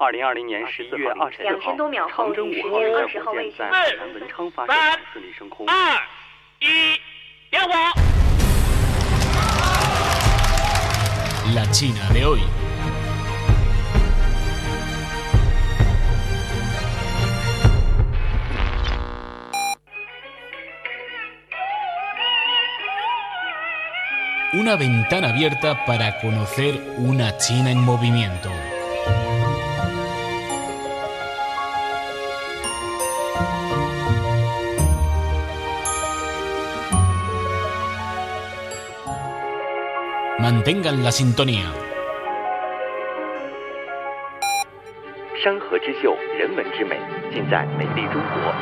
二零二零年十一月二十四号，长征五号运载火箭在海南文昌发射场顺利升空。二一，点火！ La China de hoy. Una ventana abierta para conocer una China en movimiento. Mantengan la sintonía. 山河之秀，人文之美，尽在美丽中国。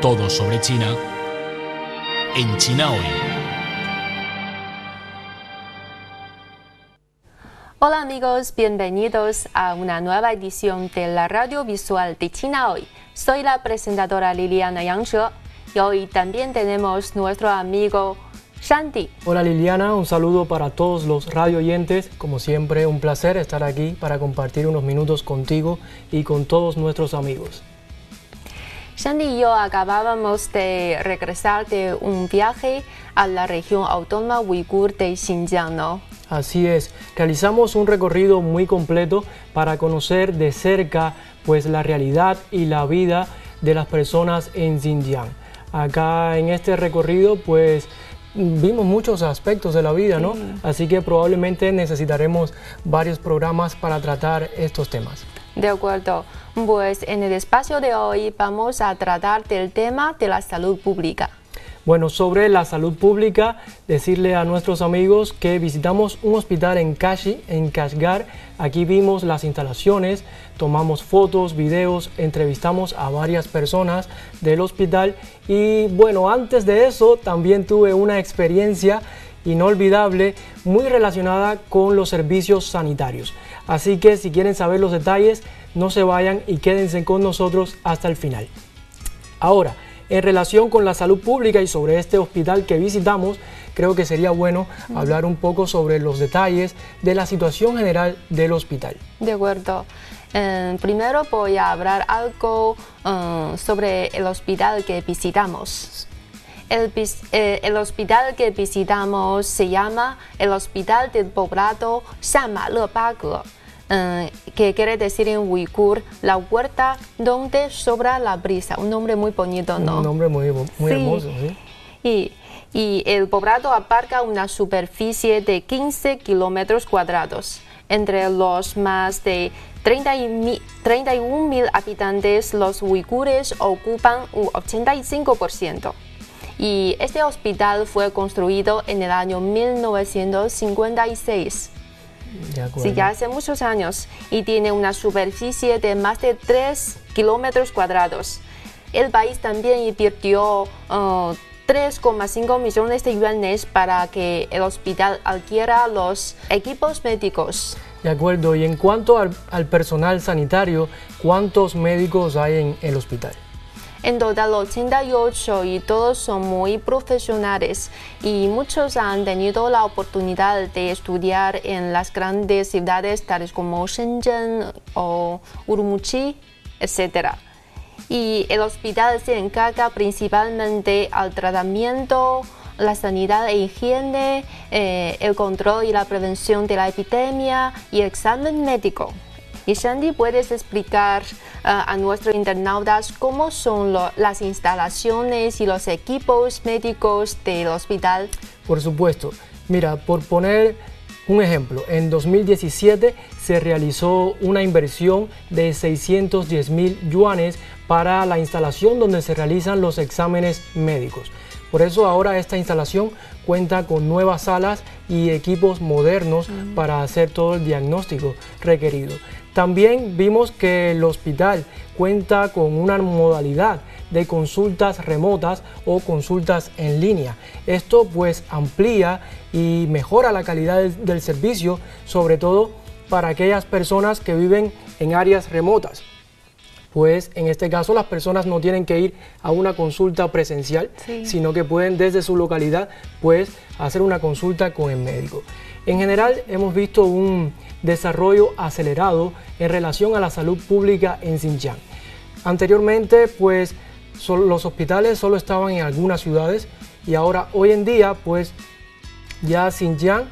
Todo sobre China en China hoy. Hola amigos, bienvenidos a una nueva edición de la radio visual de China hoy. Soy la presentadora Liliana Yangzhe y hoy también tenemos nuestro amigo Shanti. Hola Liliana, un saludo para todos los radio oyentes. Como siempre, un placer estar aquí para compartir unos minutos contigo y con todos nuestros amigos. Shanti y yo acabábamos de regresar de un viaje a la región autónoma uigur de Xinjiang, ¿no? Así es, realizamos un recorrido muy completo para conocer de cerca pues la realidad y la vida de las personas en Xinjiang. Acá en este recorrido pues vimos muchos aspectos de la vida, ¿no? Así que probablemente necesitaremos varios programas para tratar estos temas. De acuerdo. Pues en el espacio de hoy vamos a tratar del tema de la salud pública. Bueno, sobre la salud pública, decirle a nuestros amigos que visitamos un hospital en Kashi, en Kashgar. Aquí vimos las instalaciones, tomamos fotos, videos, entrevistamos a varias personas del hospital y bueno, antes de eso también tuve una experiencia inolvidable muy relacionada con los servicios sanitarios. Así que si quieren saber los detalles, no se vayan y quédense con nosotros hasta el final. Ahora, en relación con la salud pública y sobre este hospital que visitamos, creo que sería bueno hablar un poco sobre los detalles de la situación general del hospital. De acuerdo. Eh, primero voy a hablar algo eh, sobre el hospital que visitamos. El, eh, el, hospital que visitamos se llama el Hospital del Poblado Shanmalebage. Uh, que quiere decir en uigur la huerta donde sobra la brisa. Un nombre muy bonito, ¿no? Un nombre muy, muy sí. hermoso, ¿sí? Y, y, el poblado abarca una superficie de 15 kilómetros cuadrados. Entre los más de 31 mil habitantes, los uigures ocupan un 85%. Y este hospital fue construido en el año 1956. Sí, ya hace muchos años y tiene una superficie de más de 3 kilómetros cuadrados. El país también invirtió uh, 3,5 millones de yuanes para que el hospital adquiera los equipos médicos. De acuerdo, y en cuanto al, al personal sanitario, ¿cuántos médicos hay en el hospital? En total 88 y todos son muy profesionales y muchos han tenido la oportunidad de estudiar en las grandes ciudades tales como Shenzhen o Urumqi, etc. Y el hospital se encarga principalmente al tratamiento, la sanidad e higiene, eh, el control y la prevención de la epidemia y el examen médico. Y Sandy, ¿puedes explicar uh, a nuestros internautas cómo son las instalaciones y los equipos médicos del hospital? Por supuesto. Mira, por poner un ejemplo, en 2017 se realizó una inversión de 610 mil yuanes para la instalación donde se realizan los exámenes médicos. Por eso ahora esta instalación cuenta con nuevas salas y equipos modernos para hacer todo el diagnóstico requerido. También vimos que el hospital cuenta con una modalidad de consultas remotas o consultas en línea. Esto pues amplía y mejora la calidad del, del servicio, sobre todo para aquellas personas que viven en áreas remotas. Pues en este caso las personas no tienen que ir a una consulta presencial, sino que pueden desde su localidad pues hacer una consulta con el médico. En general hemos visto un desarrollo acelerado en relación a la salud pública en Xinjiang. Anteriormente pues los hospitales solo estaban en algunas ciudades y ahora hoy en día pues ya Xinjiang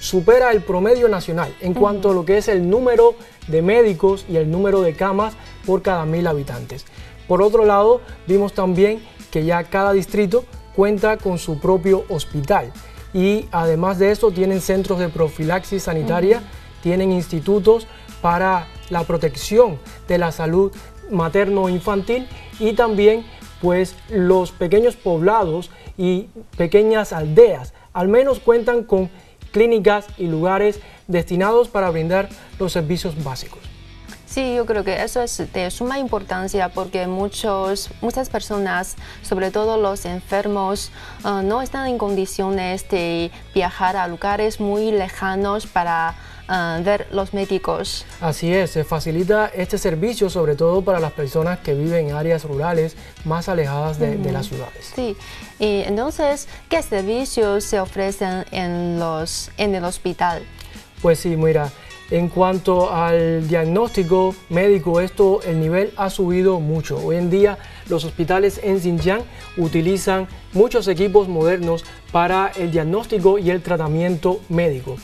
supera el promedio nacional en cuanto a lo que es el número de médicos y el número de camas por cada mil habitantes. Por otro lado, vimos también que ya cada distrito cuenta con su propio hospital y además de eso tienen centros de profilaxis sanitaria, tienen institutos para la protección de la salud materno-infantil y también pues los pequeños poblados y pequeñas aldeas al menos cuentan con clínicas y lugares destinados para brindar los servicios básicos. Sí, yo creo que eso es de suma importancia porque muchos, muchas personas, sobre todo los enfermos, ah, no están en condiciones de viajar a lugares muy lejanos para uh, ver los médicos. Así es, se facilita este servicio sobre todo para las personas que viven en áreas rurales más alejadas de, de las ciudades. Sí, y entonces, ¿qué servicios se ofrecen en, los, en el hospital? Pues sí, mira, en cuanto al diagnóstico médico, esto el nivel ha subido mucho. Hoy en día los hospitales en Xinjiang utilizan muchos equipos modernos para el diagnóstico y el tratamiento médico.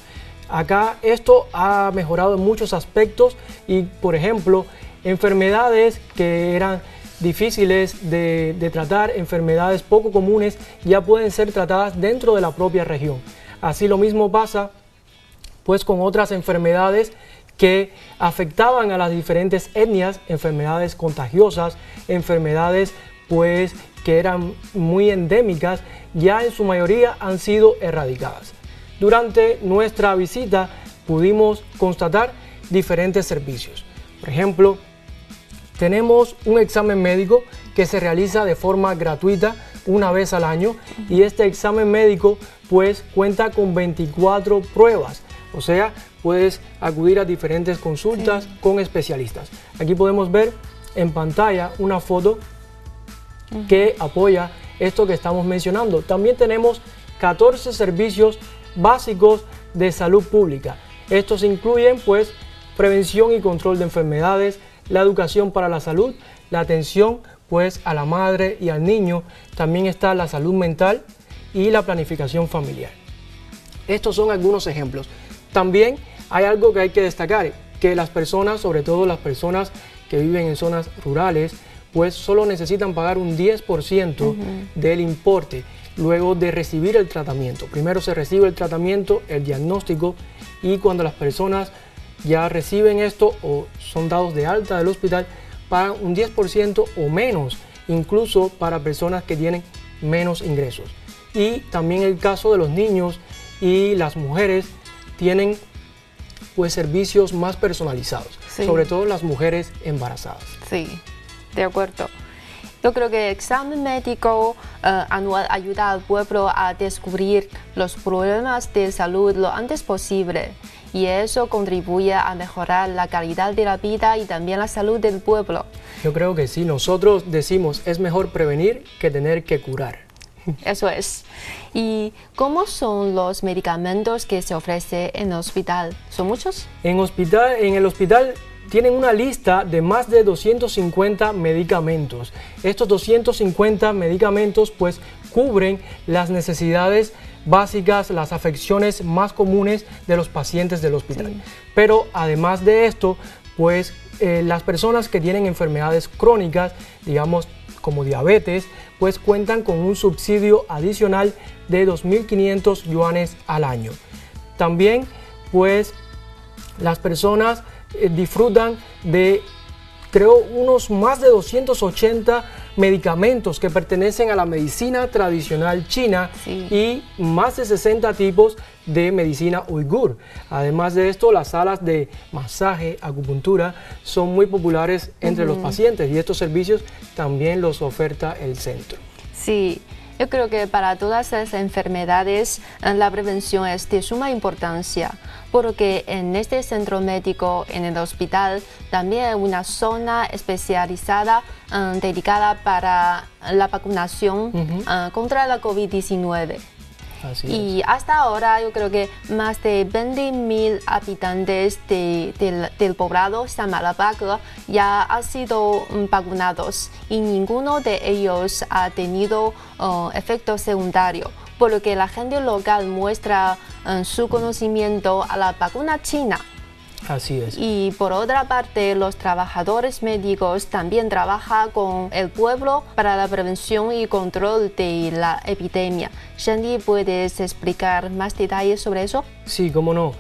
Acá esto ha mejorado en muchos aspectos y, por ejemplo, enfermedades que eran difíciles de, de, tratar, enfermedades poco comunes, ya pueden ser tratadas dentro de la propia región. Así lo mismo pasa pues con otras enfermedades que afectaban a las diferentes etnias, enfermedades contagiosas, enfermedades pues que eran muy endémicas, ya en su mayoría han sido erradicadas. Durante nuestra visita pudimos constatar diferentes servicios. Por ejemplo, tenemos un examen médico que se realiza de forma gratuita una vez al año y este examen médico pues cuenta con 24 pruebas o sea, puedes acudir a diferentes consultas con especialistas. Aquí podemos ver en pantalla una foto que apoya esto que estamos mencionando. También tenemos 14 servicios básicos de salud pública. Estos incluyen pues prevención y control de enfermedades, la educación para la salud, la atención pues a la madre y al niño, también está la salud mental y la planificación familiar. Estos son algunos ejemplos. También hay algo que hay que destacar, que las personas, sobre todo las personas que viven en zonas rurales, pues solo necesitan pagar un 10% del importe luego de recibir el tratamiento. Primero se recibe el tratamiento, el diagnóstico y cuando las personas ya reciben esto o son dados de alta del hospital, pagan un 10% o menos, incluso para personas que tienen menos ingresos. Y también el caso de los niños y las mujeres tienen pues servicios más personalizados, sobre todo las mujeres embarazadas. Sí, de acuerdo. Yo creo que el examen médico eh, anual ayuda al pueblo a descubrir los problemas de salud lo antes posible y eso contribuye a mejorar la calidad de la vida y también la salud del pueblo. Yo creo que sí, nosotros decimos es mejor prevenir que tener que curar. Eso es. ¿Y cómo son los medicamentos que se ofrece en el hospital? ¿Son muchos? En, hospital, en el hospital tienen una lista de más de 250 medicamentos. Estos 250 medicamentos pues cubren las necesidades básicas, las afecciones más comunes de los pacientes del hospital. Pero además de esto, pues eh, las personas que tienen enfermedades crónicas, digamos como diabetes, pues cuentan con un subsidio adicional de 2.500 yuanes al año. También pues las personas eh, disfrutan de creo unos más de 280 medicamentos que pertenecen a la medicina tradicional china y más de 60 tipos de medicina uigur. Además de esto, las salas de masaje, acupuntura son muy populares entre los pacientes y estos servicios también los oferta el centro. Sí, Yo creo que para todas las enfermedades eh, la prevención es de suma importancia, porque en este centro médico, en el hospital, también hay una zona especializada eh, dedicada para la vacunación eh, contra la COVID-19 y hasta ahora yo creo que más de 20.000 habitantes del poblado San Malabaga ya han sido mm, vacunados y ninguno de ellos ha tenido uh, efecto secundario, por lo que la gente local muestra uh, su conocimiento a la vacuna china. Así es. Y por otra parte, los trabajadores médicos también trabajan con el pueblo para la prevención y control de la epidemia. Shandy, ¿puedes explicar más detalles sobre eso? Sí, cómo no.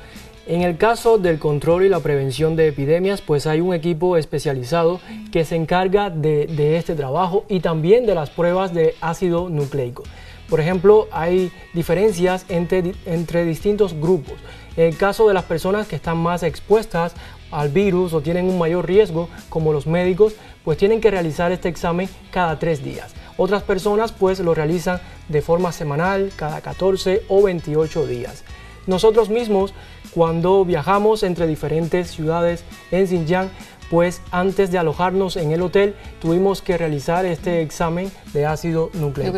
En el caso del control y la prevención de epidemias, pues hay un equipo especializado que se encarga de, este trabajo y también de las pruebas de ácido nucleico. Por ejemplo, hay diferencias entre, entre distintos grupos. En el caso de las personas que están más expuestas al virus o tienen un mayor riesgo, como los médicos, pues tienen que realizar este examen cada tres días. Otras personas pues lo realizan de forma semanal, cada 14 o 28 días. Nosotros mismos, cuando viajamos entre diferentes ciudades en Xinjiang, pues antes de alojarnos en el hotel tuvimos que realizar este examen de ácido nucleico.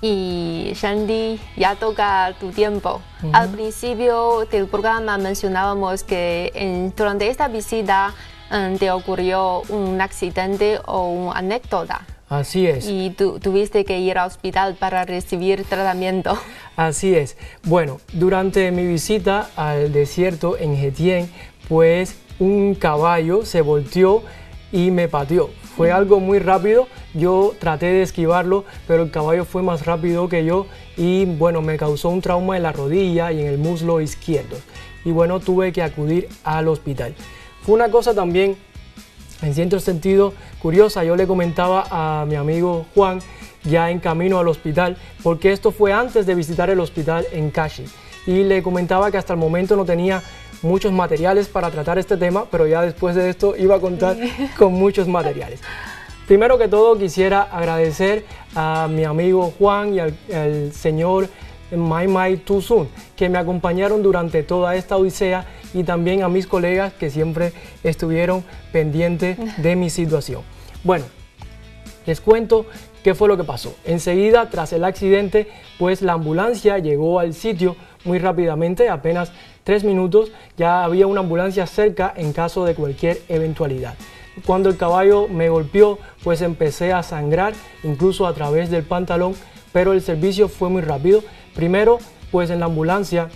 Y Shandy, ya toca tu tiempo. Al principio del programa mencionábamos que durante esta visita um, te ocurrió un accidente o una anécdota. Así es. Y tú tuviste que ir al hospital para recibir tratamiento. Así es. Bueno, durante mi visita al desierto en Hetien, pues un caballo se volteó y me pateó. Fue algo muy rápido, yo traté de esquivarlo, pero el caballo fue más rápido que yo y bueno, me causó un trauma en la rodilla y en el muslo izquierdo. Y bueno, tuve que acudir al hospital. Fue una cosa también, en cierto sentido, curiosa. Yo le comentaba a mi amigo Juan, ya en camino al hospital, porque esto fue antes de visitar el hospital en Kashi. Y le comentaba que hasta el momento no tenía muchos materiales para tratar este tema, pero ya después de esto iba a contar con muchos materiales. Primero que todo quisiera agradecer a mi amigo Juan y al, señor Mai Mai Tuzun que me acompañaron durante toda esta odisea y también a mis colegas que siempre estuvieron pendientes de mi situación. Bueno, les cuento qué fue lo que pasó. Enseguida, tras el accidente, pues la ambulancia llegó al sitio muy rápidamente, apenas tres minutos, ya había una ambulancia cerca en caso de cualquier eventualidad. Cuando el caballo me golpeó, pues empecé a sangrar, incluso a través del pantalón, pero el servicio fue muy rápido. Primero, pues en la ambulancia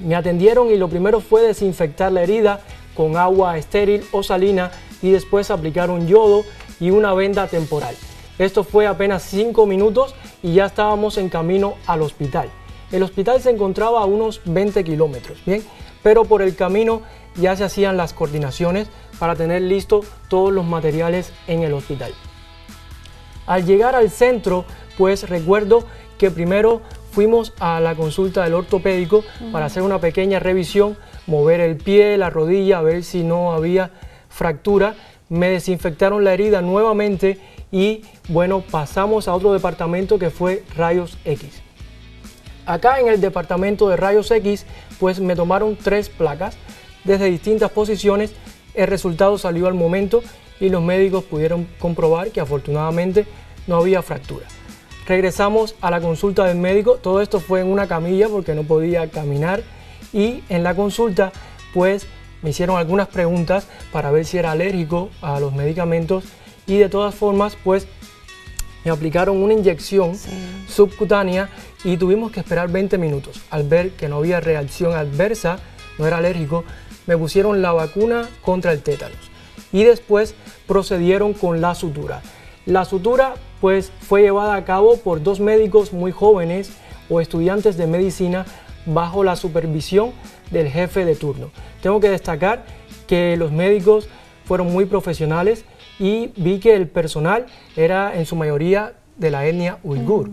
me atendieron y lo primero fue desinfectar la herida con agua estéril o salina y después aplicar un yodo y una venda temporal. Esto fue apenas cinco minutos y ya estábamos en camino al hospital. El hospital se encontraba a unos 20 kilómetros, ¿bien? Pero por el camino ya se hacían las coordinaciones para tener listo todos los materiales en el hospital. Al llegar al centro, pues recuerdo que primero fuimos a la consulta del ortopédico para hacer una pequeña revisión, mover el pie, la rodilla, a ver si no había fractura. Me desinfectaron la herida nuevamente y bueno, pasamos a otro departamento que fue rayos X. Acá en el departamento de rayos X, pues me tomaron tres placas desde distintas posiciones. El resultado salió al momento y los médicos pudieron comprobar que afortunadamente no había fractura. Regresamos a la consulta del médico, todo esto fue en una camilla porque no podía caminar y en la consulta pues me hicieron algunas preguntas para ver si era alérgico a los medicamentos y de todas formas pues me aplicaron una inyección subcutánea y tuvimos que esperar 20 minutos. Al ver que no había reacción adversa, no era alérgico, me pusieron la vacuna contra el tétanos y después procedieron con la sutura. La sutura pues fue llevada a cabo por dos médicos muy jóvenes o estudiantes de medicina bajo la supervisión del jefe de turno. Tengo que destacar que los médicos fueron muy profesionales y vi que el personal era en su mayoría de la etnia uigur.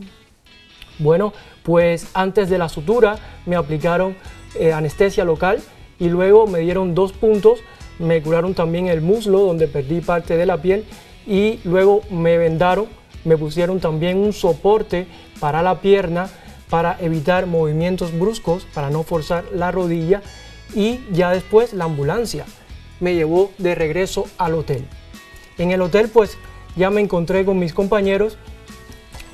Bueno, pues antes de la sutura me aplicaron eh, anestesia local y luego me dieron dos puntos, me curaron también el muslo donde perdí parte de la piel y luego me vendaron me pusieron también un soporte para la pierna para evitar movimientos bruscos, para no forzar la rodilla y ya después la ambulancia me llevó de regreso al hotel. En el hotel pues ya me encontré con mis compañeros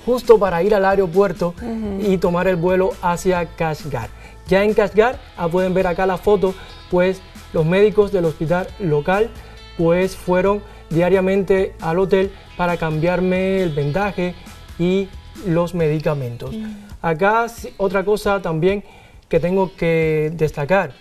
justo para ir al aeropuerto y tomar el vuelo hacia Kashgar. Ya en Kashgar, ah, pueden ver acá la foto, pues los médicos del hospital local pues fueron diariamente al hotel para cambiarme el vendaje y los medicamentos. Acá otra cosa también que tengo que destacar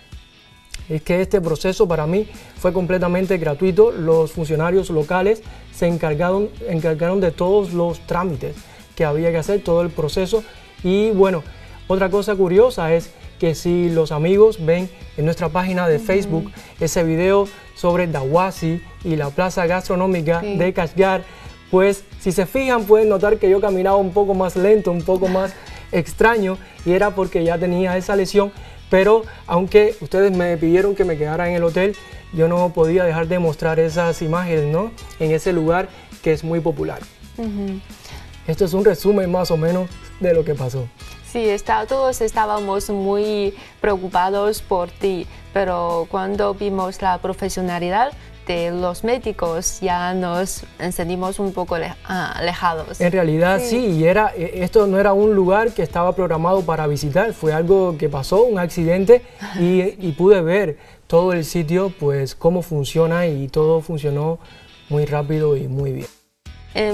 es que este proceso para mí fue completamente gratuito. Los funcionarios locales se encargaron, encargaron de todos los trámites que había que hacer, todo el proceso. Y bueno, otra cosa curiosa es que si los amigos ven en nuestra página de Facebook ese video sobre Dawasi y la plaza gastronómica de Kashgar, pues si se fijan pueden notar que yo caminaba un poco más lento, un poco más extraño y era porque ya tenía esa lesión, pero aunque ustedes me pidieron que me quedara en el hotel, yo no podía dejar de mostrar esas imágenes ¿no? en ese lugar que es muy popular. Esto es un resumen más o menos de lo que pasó. Sí, está, todos estábamos muy preocupados por ti, pero cuando vimos la profesionalidad de los médicos ya nos sentimos un poco ah, alejados. En realidad sí. y era, e, esto no era un lugar que estaba programado para visitar, fue algo que pasó, un accidente y, y pude ver todo el sitio, pues cómo funciona y todo funcionó muy rápido y muy bien.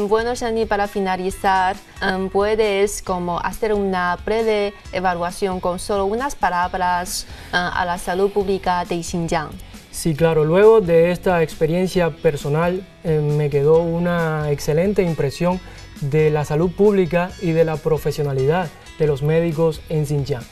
Bueno, Shani, para finalizar, em, puedes como hacer una breve evaluación con solo unas palabras eh, a la salud pública de Xinjiang. Sí, claro. Luego de esta experiencia personal em, me quedó una excelente impresión de la salud pública y de la profesionalidad de los médicos en Xinjiang.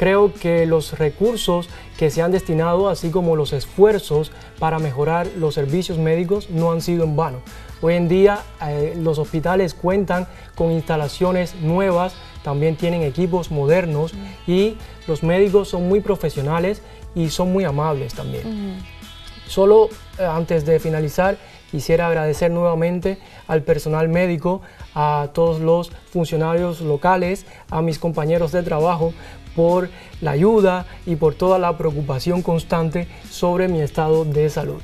Creo que los recursos que se han destinado, así como los esfuerzos para mejorar los servicios médicos, no han sido en vano. Hoy en día eh, los hospitales cuentan con instalaciones nuevas, también tienen equipos modernos y los médicos son muy profesionales y son muy amables también. Solo eh, antes de finalizar, quisiera agradecer nuevamente al personal médico, a todos los funcionarios locales, a mis compañeros de trabajo por la ayuda y por toda la preocupación constante sobre mi estado de salud.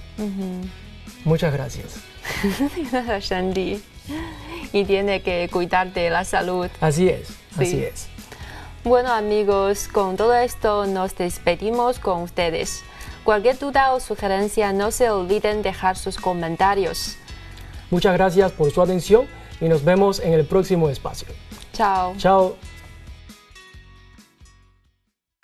Muchas gracias. Shandy. Y tiene que cuidar de la salud. Así es, así es. Bueno amigos, con todo esto nos despedimos con ustedes. Cualquier duda o sugerencia no se olviden dejar sus comentarios. Muchas gracias por su atención y nos vemos en el próximo espacio. Chao. Chao.